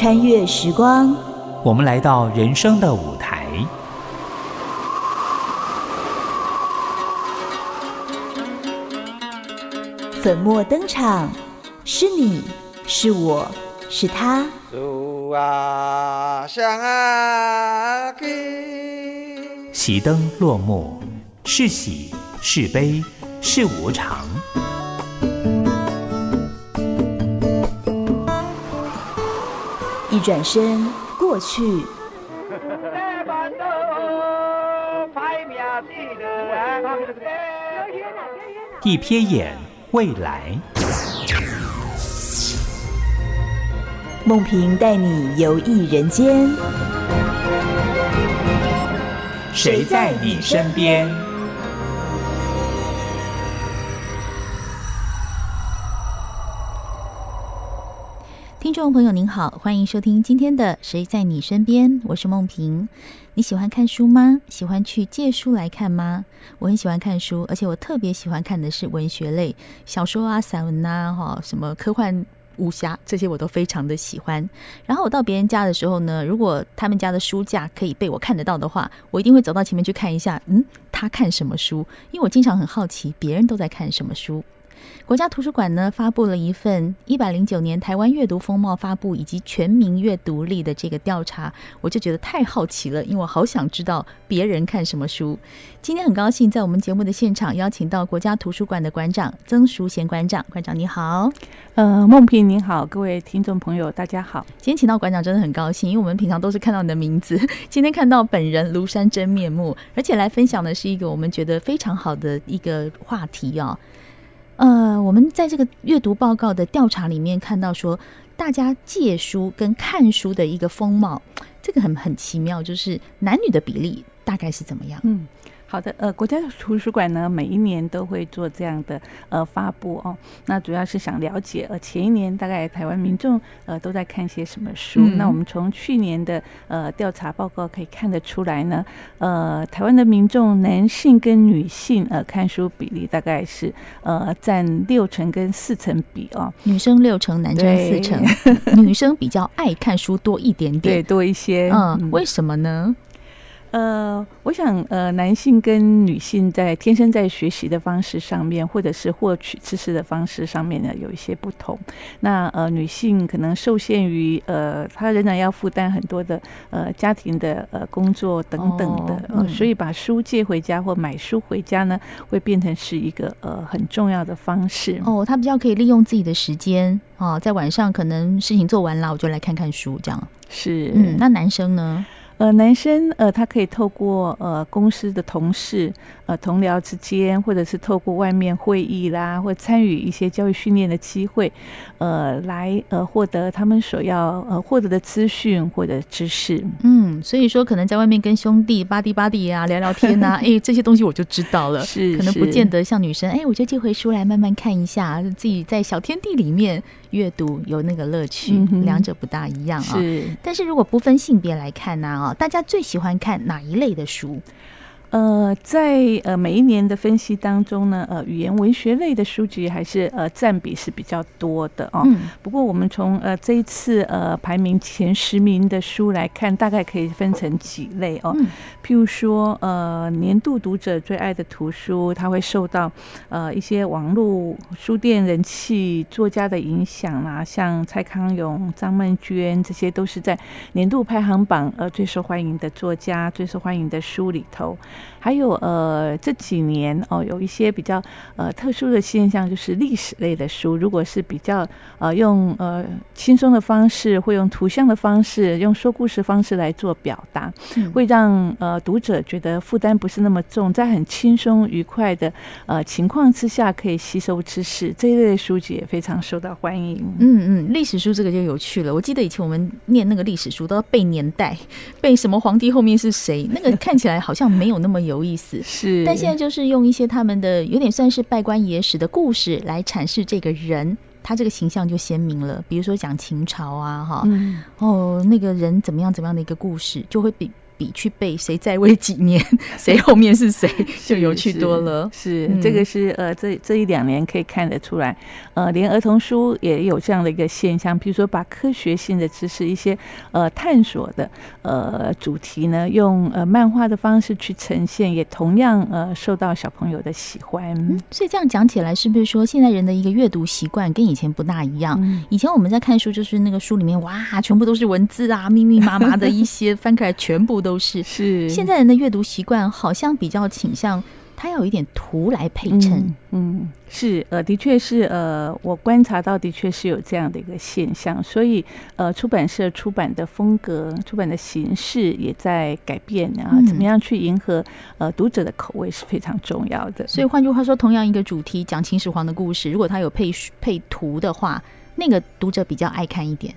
穿越时光，我们来到人生的舞台，粉墨登场，是你是我是他。熄灯落幕，是喜是悲是无常。一转身，过去；一瞥眼，未来。梦萍带你游艺人间，谁在你身边？众朋友您好，欢迎收听今天的《谁在你身边》，我是梦萍。你喜欢看书吗？喜欢去借书来看吗？我很喜欢看书，而且我特别喜欢看的是文学类小说啊、散文啊，哈，什么科幻、武侠这些我都非常的喜欢。然后我到别人家的时候呢，如果他们家的书架可以被我看得到的话，我一定会走到前面去看一下，嗯，他看什么书？因为我经常很好奇别人都在看什么书。国家图书馆呢，发布了一份一百零九年台湾阅读风貌发布以及全民阅读力的这个调查，我就觉得太好奇了，因为我好想知道别人看什么书。今天很高兴在我们节目的现场邀请到国家图书馆的馆长曾淑贤馆长，馆长你好。呃，梦萍您好，各位听众朋友大家好。今天请到馆长真的很高兴，因为我们平常都是看到你的名字，今天看到本人庐山真面目，而且来分享的是一个我们觉得非常好的一个话题哦。呃，我们在这个阅读报告的调查里面看到说，大家借书跟看书的一个风貌，这个很很奇妙，就是男女的比例大概是怎么样？嗯。好的，呃，国家图书馆呢，每一年都会做这样的呃发布哦。那主要是想了解，呃，前一年大概台湾民众呃都在看些什么书。嗯、那我们从去年的呃调查报告可以看得出来呢，呃，台湾的民众男性跟女性呃看书比例大概是呃占六成跟四成比哦。女生六成，男生四成，女生比较爱看书多一点点，对，多一些。嗯，嗯为什么呢？呃，我想，呃，男性跟女性在天生在学习的方式上面，或者是获取知识的方式上面呢，有一些不同。那呃，女性可能受限于呃，她仍然要负担很多的呃家庭的呃工作等等的，哦嗯、所以把书借回家或买书回家呢，会变成是一个呃很重要的方式。哦，她比较可以利用自己的时间啊、哦，在晚上可能事情做完了，我就来看看书，这样是。嗯，那男生呢？呃，男生呃，他可以透过呃公司的同事、呃同僚之间，或者是透过外面会议啦，或参与一些教育训练的机会，呃，来呃获得他们所要呃获得的资讯或者知识。嗯，所以说可能在外面跟兄弟巴蒂巴蒂啊聊聊天啊，哎，这些东西我就知道了。是，可能不见得像女生，哎，我就借回书来慢慢看一下，自己在小天地里面阅读有那个乐趣，嗯、两者不大一样啊。是，但是如果不分性别来看呢啊。大家最喜欢看哪一类的书？呃，在呃每一年的分析当中呢，呃，语言文学类的书籍还是呃占比是比较多的哦。嗯。不过我们从呃这一次呃排名前十名的书来看，大概可以分成几类哦。嗯。譬如说，呃，年度读者最爱的图书，它会受到呃一些网络书店人气作家的影响啦，像蔡康永、张曼娟，这些都是在年度排行榜呃最受欢迎的作家、最受欢迎的书里头。还有呃这几年哦，有一些比较呃特殊的现象，就是历史类的书，如果是比较呃用呃轻松的方式，会用图像的方式，用说故事方式来做表达，嗯、会让呃读者觉得负担不是那么重，在很轻松愉快的呃情况之下可以吸收知识，这一类的书籍也非常受到欢迎。嗯嗯，历史书这个就有趣了。我记得以前我们念那个历史书都要背年代，背什么皇帝后面是谁，那个看起来好像没有那么有意思，是，但现在就是用一些他们的有点算是拜官野史的故事来阐释这个人，他这个形象就鲜明了。比如说讲秦朝啊，哈、嗯，哦，那个人怎么样怎么样的一个故事，就会比比去背谁在位几年，谁后面是谁，就有趣多了。是，这个是呃，这这一两年可以看得出来，呃，连儿童书也有这样的一个现象，比如说把科学性的知识、一些呃探索的呃主题呢，用呃漫画的方式去呈现，也同样呃受到小朋友的喜欢。嗯，所以这样讲起来，是不是说现在人的一个阅读习惯跟以前不大一样？嗯、以前我们在看书，就是那个书里面哇，全部都是文字啊，密密麻麻的一些，翻开来全部都是。是。现在人的阅读习惯好像比较倾向。它要有一点图来配衬，嗯，嗯，是，呃，的确是，呃，我观察到的确是有这样的一个现象，所以，呃，出版社出版的风格、出版的形式也在改变啊，怎么样去迎合呃读者的口味是非常重要的。所以换句话说，同样一个主题讲秦始皇的故事，如果它有配配图的话，那个读者比较爱看一点。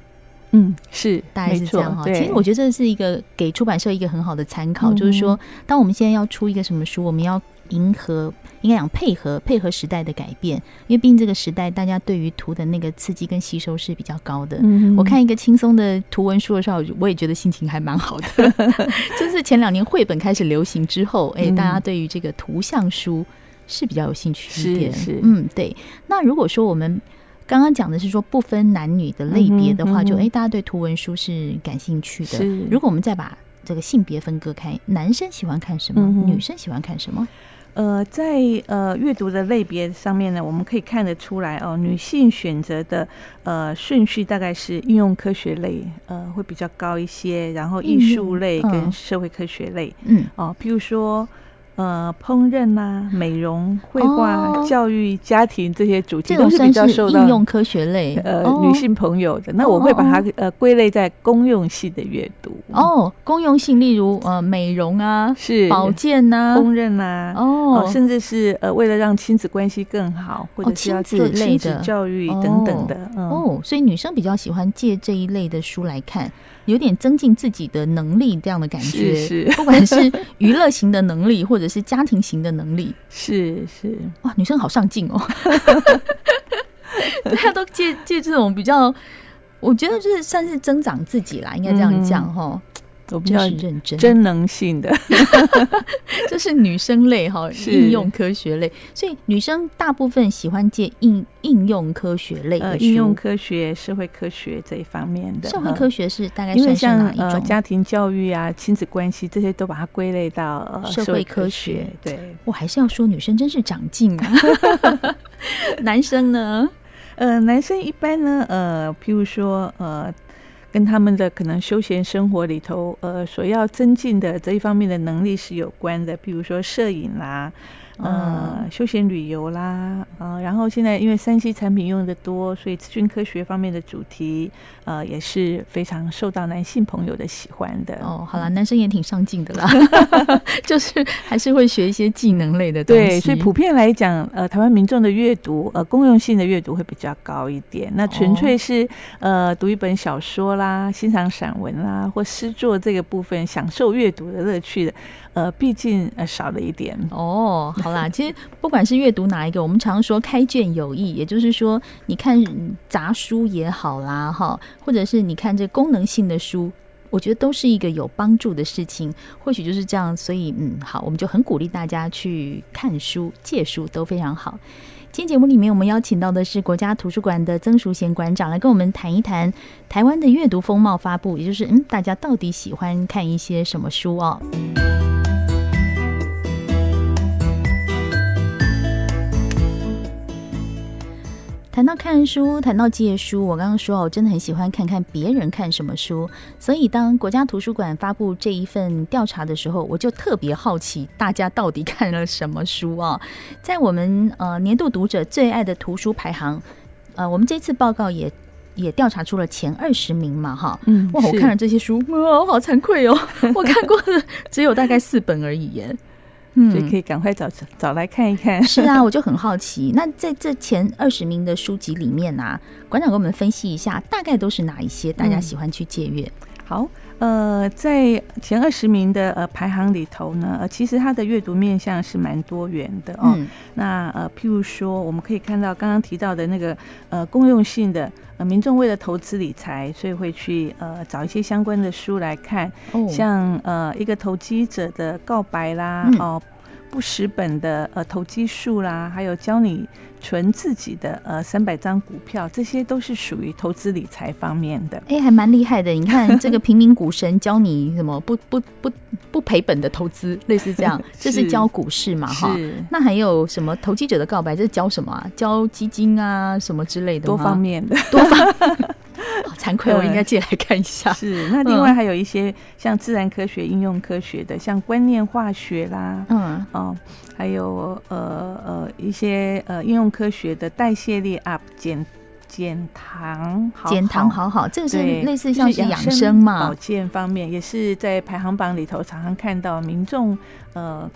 嗯，是，大概是这样哈。其实我觉得这是一个给出版社一个很好的参考，就是说，当我们现在要出一个什么书，我们要。迎合应该讲配合配合时代的改变，因为毕竟这个时代大家对于图的那个刺激跟吸收是比较高的。嗯、我看一个轻松的图文书的时候，我也觉得心情还蛮好的。就是前两年绘本开始流行之后，哎、欸，大家对于这个图像书是比较有兴趣一点。是，是嗯，对。那如果说我们刚刚讲的是说不分男女的类别的话，嗯、就哎、欸，大家对图文书是感兴趣的。如果我们再把这个性别分割开，男生喜欢看什么，嗯、女生喜欢看什么？呃，在呃阅读的类别上面呢，我们可以看得出来哦，女性选择的呃顺序大概是应用科学类，呃会比较高一些，然后艺术类跟社会科学类，嗯，哦，譬如说。呃，烹饪啊，美容、绘画、哦、教育、家庭这些主题都是比较受到应用科学类。呃、哦、女性朋友的。那我会把它呃归类在公用性的阅读。哦，公用性，例如呃美容啊，是保健呐、啊，烹饪啊，哦，甚至是呃为了让亲子关系更好，或者是要做亲子类教育等等的哦，嗯、哦，所以女生比较喜欢借这一类的书来看。有点增进自己的能力，这样的感觉，是是。不管是娱乐型的能力，或者是家庭型的能力，是是。哇，女生好上进哦，大家都借借这种比较，我觉得就是算是增长自己啦，应该这样讲哈。嗯我比较认真，真能性的，这是女生类哈，应用科学类，所以女生大部分喜欢借应应用科学类的书，应用科学、社会科学这一方面的。社会科学是大概算是哪一种？呃，家庭教育啊、亲子关系这些都把它归类到社会科学。对，我还是要说女生真是长进啊。男生呢？呃，男生一般呢，呃，譬如说，呃。跟他们的可能休闲生活里头，呃，所要增进的这一方面的能力是有关的，比如说摄影啦。呃，休闲旅游啦，啊、呃，然后现在因为三 C 产品用的多，所以资讯科学方面的主题，呃，也是非常受到男性朋友的喜欢的。哦，好啦，男生也挺上进的啦，就是还是会学一些技能类的东西。对，所以普遍来讲，呃，台湾民众的阅读，呃，公用性的阅读会比较高一点。那纯粹是、哦、呃，读一本小说啦，欣赏散文啦，或诗作这个部分，享受阅读的乐趣的。呃，毕竟呃少了一点哦。好啦，其实不管是阅读哪一个，我们常说开卷有益，也就是说，你看杂书也好啦，哈，或者是你看这功能性的书，我觉得都是一个有帮助的事情。或许就是这样，所以嗯，好，我们就很鼓励大家去看书、借书都非常好。今天节目里面，我们邀请到的是国家图书馆的曾淑贤馆长来跟我们谈一谈台湾的阅读风貌发布，也就是嗯，大家到底喜欢看一些什么书哦。谈到看书，谈到借书，我刚刚说我真的很喜欢看看别人看什么书。所以当国家图书馆发布这一份调查的时候，我就特别好奇大家到底看了什么书啊？在我们呃年度读者最爱的图书排行，呃，我们这次报告也也调查出了前二十名嘛，哈，嗯，哇，我看了这些书，哇，我好惭愧哦，我看过的只有大概四本而已耶。嗯，所以可以赶快找找来看一看。是啊，我就很好奇。那在这前二十名的书籍里面啊，馆长给我们分析一下，大概都是哪一些大家喜欢去借阅？好，呃，在前二十名的呃排行里头呢，呃，其实它的阅读面向是蛮多元的哦。嗯、那呃，譬如说，我们可以看到刚刚提到的那个呃公用性的呃民众为了投资理财，所以会去呃找一些相关的书来看，哦、像呃一个投机者的告白啦，嗯、哦。不蚀本的呃投机术啦，还有教你存自己的呃三百张股票，这些都是属于投资理财方面的。哎、欸，还蛮厉害的。你看这个平民股神教你什么不不不不赔本的投资，类似这样，这是教股市嘛哈。那还有什么投机者的告白？这是教什么啊？教基金啊什么之类的？多方面的，多方。惭愧，我应该借来看一下。是，那另外还有一些像自然科学、应用科学的，像观念化学啦，嗯，哦，还有呃呃一些呃应用科学的代谢力 up 减减糖，减糖好好，这个是类似像是养生嘛，保健方面也是在排行榜里头常常看到民众呃。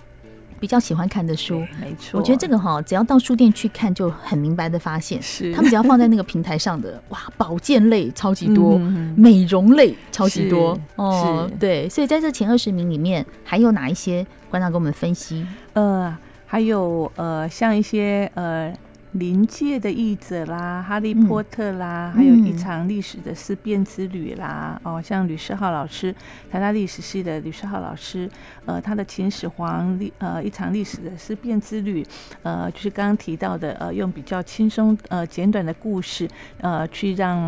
比较喜欢看的书，没错。我觉得这个哈，只要到书店去看，就很明白的发现，是他们只要放在那个平台上的，哇，保健类超级多，嗯、美容类超级多，哦，对。所以在这前二十名里面，还有哪一些？馆长给我们分析。呃，还有呃，像一些呃。临界的译者啦，哈利波特啦，嗯、还有一场历史的思辨之旅啦，嗯、哦，像吕世浩老师，台大历史系的吕世浩老师，呃，他的秦始皇历呃一场历史的思辨之旅，呃，就是刚刚提到的，呃，用比较轻松呃简短的故事，呃，去让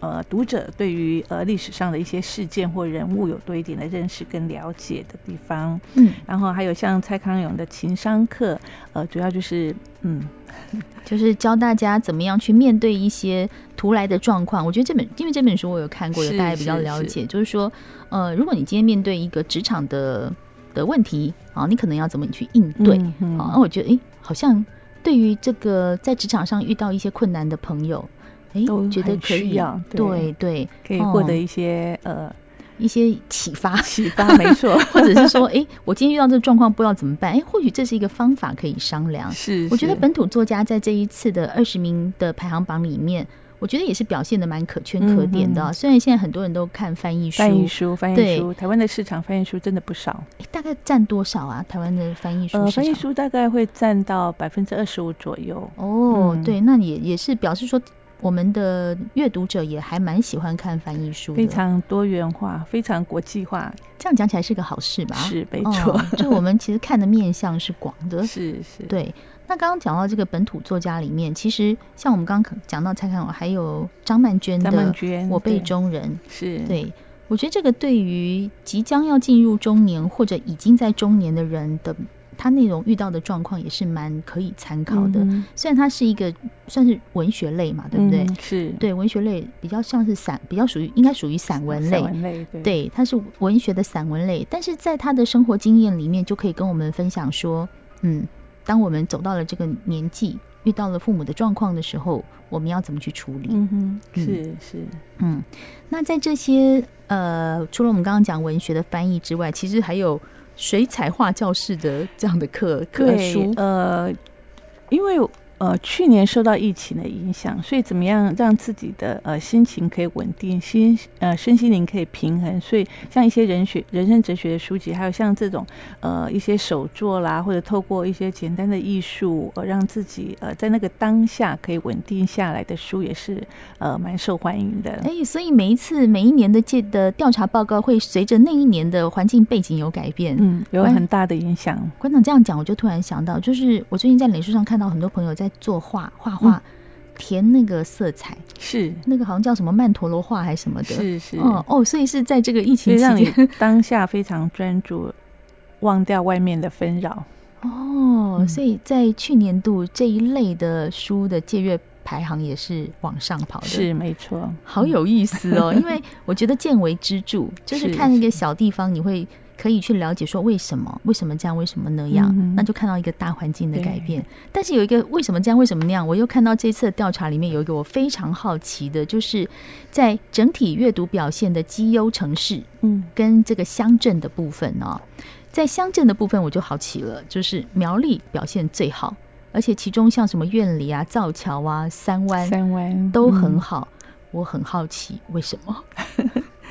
呃读者对于呃历史上的一些事件或人物有多一点的认识跟了解的地方。嗯，然后还有像蔡康永的情商课，呃，主要就是嗯。就是教大家怎么样去面对一些突来的状况。我觉得这本，因为这本书我有看过，有大家比较了解。是是是就是说，呃，如果你今天面对一个职场的的问题啊，你可能要怎么去应对？啊，那我觉得，哎，好像对于这个在职场上遇到一些困难的朋友，哎，都觉得可以，对对，对可以获得一些、哦、呃。一些启发，启发没错，或者是说，哎、欸，我今天遇到这个状况，不知道怎么办？哎、欸，或许这是一个方法可以商量。是，是，我觉得本土作家在这一次的二十名的排行榜里面，我觉得也是表现的蛮可圈可点的。嗯、虽然现在很多人都看翻译书，翻译书，翻译书，台湾的市场翻译书真的不少。欸、大概占多少啊？台湾的翻译书，呃，翻译书大概会占到百分之二十五左右。哦，嗯、对，那也也是表示说。我们的阅读者也还蛮喜欢看翻译书，非常多元化，非常国际化。这样讲起来是个好事吧？是没错，哦，就我们其实看的面向是广的。是是，对。那刚刚讲到这个本土作家里面，其实像我们刚刚讲到蔡康永，还有张曼娟的《我辈中人》，是对。我觉得这个对于即将要进入中年或者已经在中年的人的。他内容遇到的状况也是蛮可以参考的，嗯、虽然它是一个算是文学类嘛，对不对？嗯、是对文学类比较像是散，比较属于应该属于散文类。散文类对，对，它是文学的散文类，但是在他的生活经验里面，就可以跟我们分享说，嗯，当我们走到了这个年纪，遇到了父母的状况的时候，我们要怎么去处理？嗯哼，是是，嗯，那在这些呃，除了我们刚刚讲文学的翻译之外，其实还有。水彩画教室的这样的课课书，呃，因为。呃，去年受到疫情的影响，所以怎么样让自己的呃心情可以稳定，心呃身心灵可以平衡？所以像一些人学、人生哲学的书籍，还有像这种呃一些手作啦，或者透过一些简单的艺术，呃，让自己呃在那个当下可以稳定下来的书，也是呃蛮受欢迎的。哎、欸，所以每一次每一年的这的调查报告会随着那一年的环境背景有改变，嗯，有很大的影响。馆长这样讲，我就突然想到，就是我最近在脸书上看到很多朋友在。作画画画，填那个色彩。是。那个好像叫什么曼陀罗画还是什么的，是是。哦哦，所以是在这个疫情期间，当下非常专注，忘掉外面的纷扰。哦，所以在去年度这一类的书的借阅排行也是往上跑的，是没错，好有意思哦。因为我觉得见微知著，就是看一个小地方，你会。可以去了解说为什么，为什么这样，为什么那样，嗯、那就看到一个大环境的改变。但是有一个为什么这样，为什么那样，我又看到这次的调查里面有一个我非常好奇的，就是在整体阅读表现的绩优城市，嗯，跟这个乡镇的部分呢、哦，在乡镇的部分我就好奇了，就是苗栗表现最好，而且其中像什么院里啊、造桥啊、三湾、三湾都都很好，嗯、我很好奇为什么。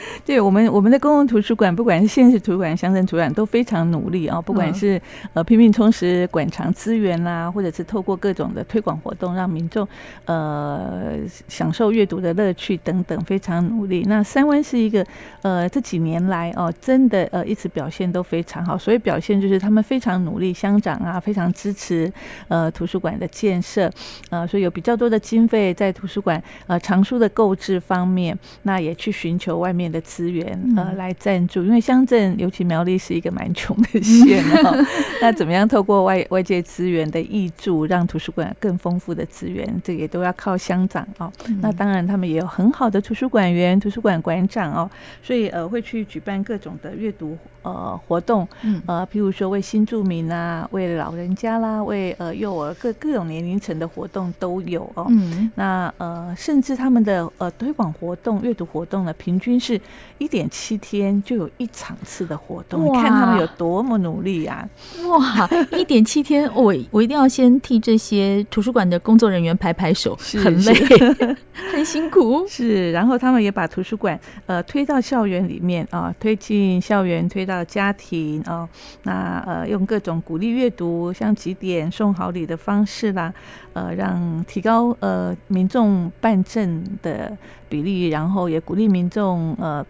对我们，我们的公共图书馆，不管是县市图书馆、乡镇图书馆，都非常努力啊。不管是呃拼命充实馆藏资源啦，或者是透过各种的推广活动，让民众呃享受阅读的乐趣等等，非常努力。那三湾是一个呃这几年来哦，真的呃一直表现都非常好。所以表现就是他们非常努力，乡长啊非常支持呃图书馆的建设，呃，所以有比较多的经费在图书馆呃藏书的购置方面，那也去寻求外面的资源呃来赞助，因为乡镇尤其苗栗是一个蛮穷的县 哦，那怎么样透过外外界资源的益助，让图书馆更丰富的资源，这也都要靠乡长哦。那当然他们也有很好的图书馆员、图书馆馆长哦，所以呃会去举办各种的阅读呃活动，呃譬如说为新住民啊，为老人家啦，为呃幼儿各各种年龄层的活动都有哦。那呃甚至他们的呃推广活动、阅读活动呢，平均是一点七天就有一场次的活动，你看他们有多么努力啊！哇，一点七天，我我一定要先替这些图书馆的工作人员拍拍手，很累，很辛苦。是，然后他们也把图书馆呃推到校园里面啊，推进校园，推到家庭啊，那呃用各种鼓励阅读，像几点、送好礼的方式啦，呃，让提高呃民众办证的比例，然后也鼓励民众呃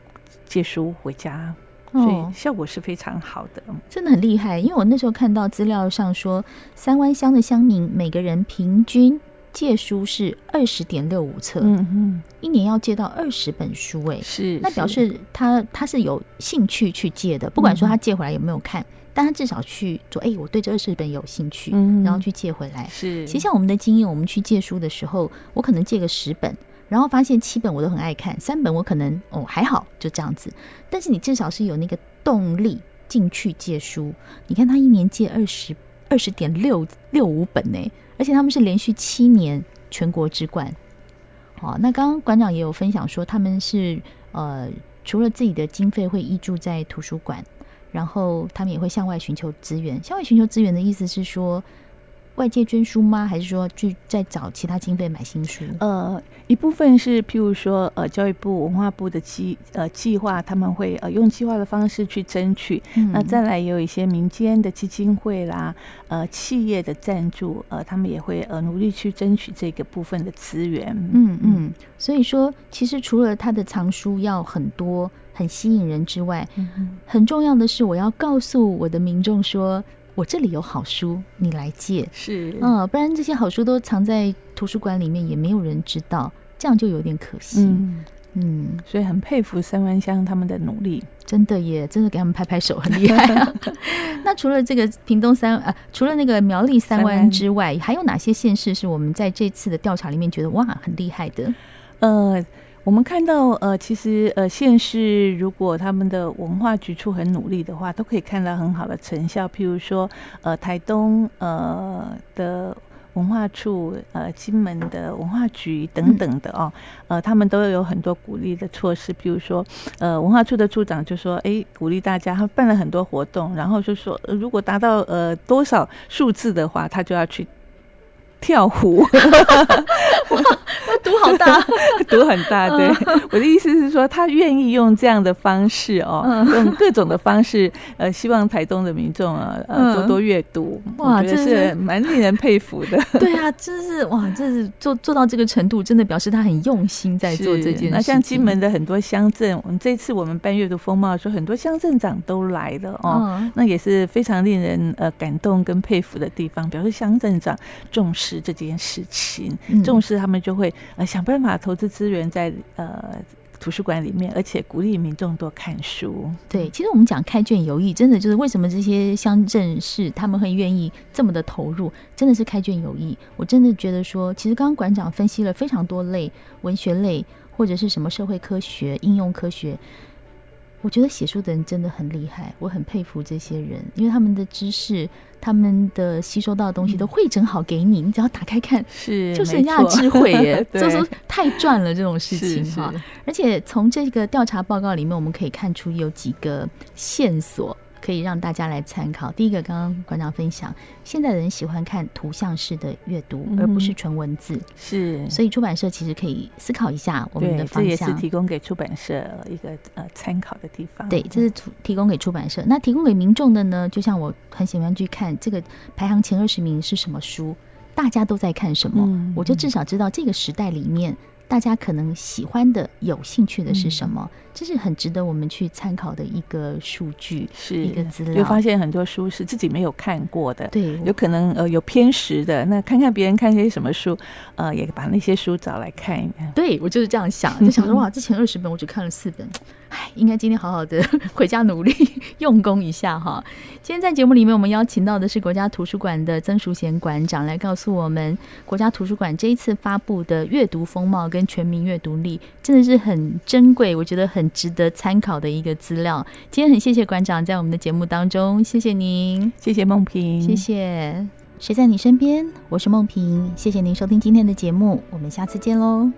借书回家。所以效果是非常好的，哦，真的很厉害。因为我那时候看到资料上说，三湾乡的乡民每个人平均借书是二十点六五册，嗯嗯，一年要借到二十本书，哎，是，那表示他他是有兴趣去借的，不管说他借回来有没有看，但他至少去说，哎，我对这二十本有兴趣，然后去借回来。是，其实像我们的经验，我们去借书的时候，我可能借个十本。然后发现七本我都很爱看，三本我可能哦还好就这样子，但是你至少是有那个动力进去借书。你看他一年借二十二十点六六五本呢，而且他们是连续七年全国之冠。哦，那刚刚馆长也有分享说，他们是呃除了自己的经费会挹注在图书馆，然后他们也会向外寻求资源。向外寻求资源的意思是说。外界捐书吗？还是说去再找其他经费买新书？呃，一部分是譬如说，呃，教育部、文化部的计呃计划，他们会呃用计划的方式去争取。嗯、那再来也有一些民间的基金会啦，呃，企业的赞助，呃，他们也会呃努力去争取这个部分的资源。嗯嗯。所以说，其实除了他的藏书要很多、很吸引人之外，嗯、很重要的是，我要告诉我的民众说。我这里有好书，你来借是，嗯，不然这些好书都藏在图书馆里面，也没有人知道，这样就有点可惜。嗯，嗯，所以很佩服三湾乡他们的努力，真的耶真的给他们拍拍手，很厉害啊。那除了这个屏东三呃，除了那个苗栗三湾之外，还有哪些县市是我们在这次的调查里面觉得哇很厉害的？呃。我们看到，呃，其实，呃，县市如果他们的文化局处很努力的话，都可以看到很好的成效。譬如说，呃，台东呃的文化处，呃，金门的文化局等等的哦，呃，他们都有很多鼓励的措施。譬如说，呃，文化处的处长就说，哎，鼓励大家，他办了很多活动，然后就说，呃，如果达到呃多少数字的话，他就要去。跳湖，哇，赌好大，赌很大。对，我的意思是说，他愿意用这样的方式哦，用各种的方式，呃，希望台东的民众啊，呃，多多阅读。哇，这是蛮令人佩服的。对啊，真是哇，这是做做到这个程度，真的表示他很用心在做这件事。那像金门的很多乡镇，我们这次我们办阅读风貌的时候，很多乡镇长都来了哦，那也是非常令人呃感动跟佩服的地方，表示乡镇长重视。这件事情重视，他们就会呃想办法投资资源在呃图书馆里面，而且鼓励民众多看书。对，其实我们讲开卷有益，真的就是为什么这些乡镇市他们很愿意这么的投入，真的是开卷有益。我真的觉得说，其实刚刚馆长分析了非常多类文学类或者是什么社会科学、应用科学。我觉得写书的人真的很厉害，我很佩服这些人，因为他们的知识、他们的吸收到的东西都汇整好给你，你只要打开看，是 就是人家的智慧耶，就是太赚了这种事情哈。而且从这个调查报告里面，我们可以看出有几个线索，可以让大家来参考。第一个，刚刚馆长分享，现在的人喜欢看图像式的阅读，而不是纯文字。是，所以出版社其实可以思考一下我们的方向。这也是提供给出版社一个呃参考的地方。对，这是提供给出版社。那提供给民众的呢？就像我很喜欢去看这个排行前二十名是什么书，大家都在看什么，嗯、我就至少知道这个时代里面。大家可能喜欢的、有兴趣的是什么？嗯、这是很值得我们去参考的一个数据，是一个资料。就发现很多书是自己没有看过的，对，有可能呃有偏食的。那看看别人看些什么书，呃，也把那些书找来看一看。对，我就是这样想，就想说哇，之前二十本我只看了四本。哎，应该今天好好的回家努力用功一下哈。今天在节目里面，我们邀请到的是国家图书馆的曾淑贤馆长来告诉我们，国家图书馆这一次发布的阅读风貌跟全民阅读力，真的是很珍贵，我觉得很值得参考的一个资料。今天很谢谢馆长在我们的节目当中，谢谢您，谢谢梦萍，谢谢。谁在你身边？我是梦萍，谢谢您收听今天的节目，我们下次见喽。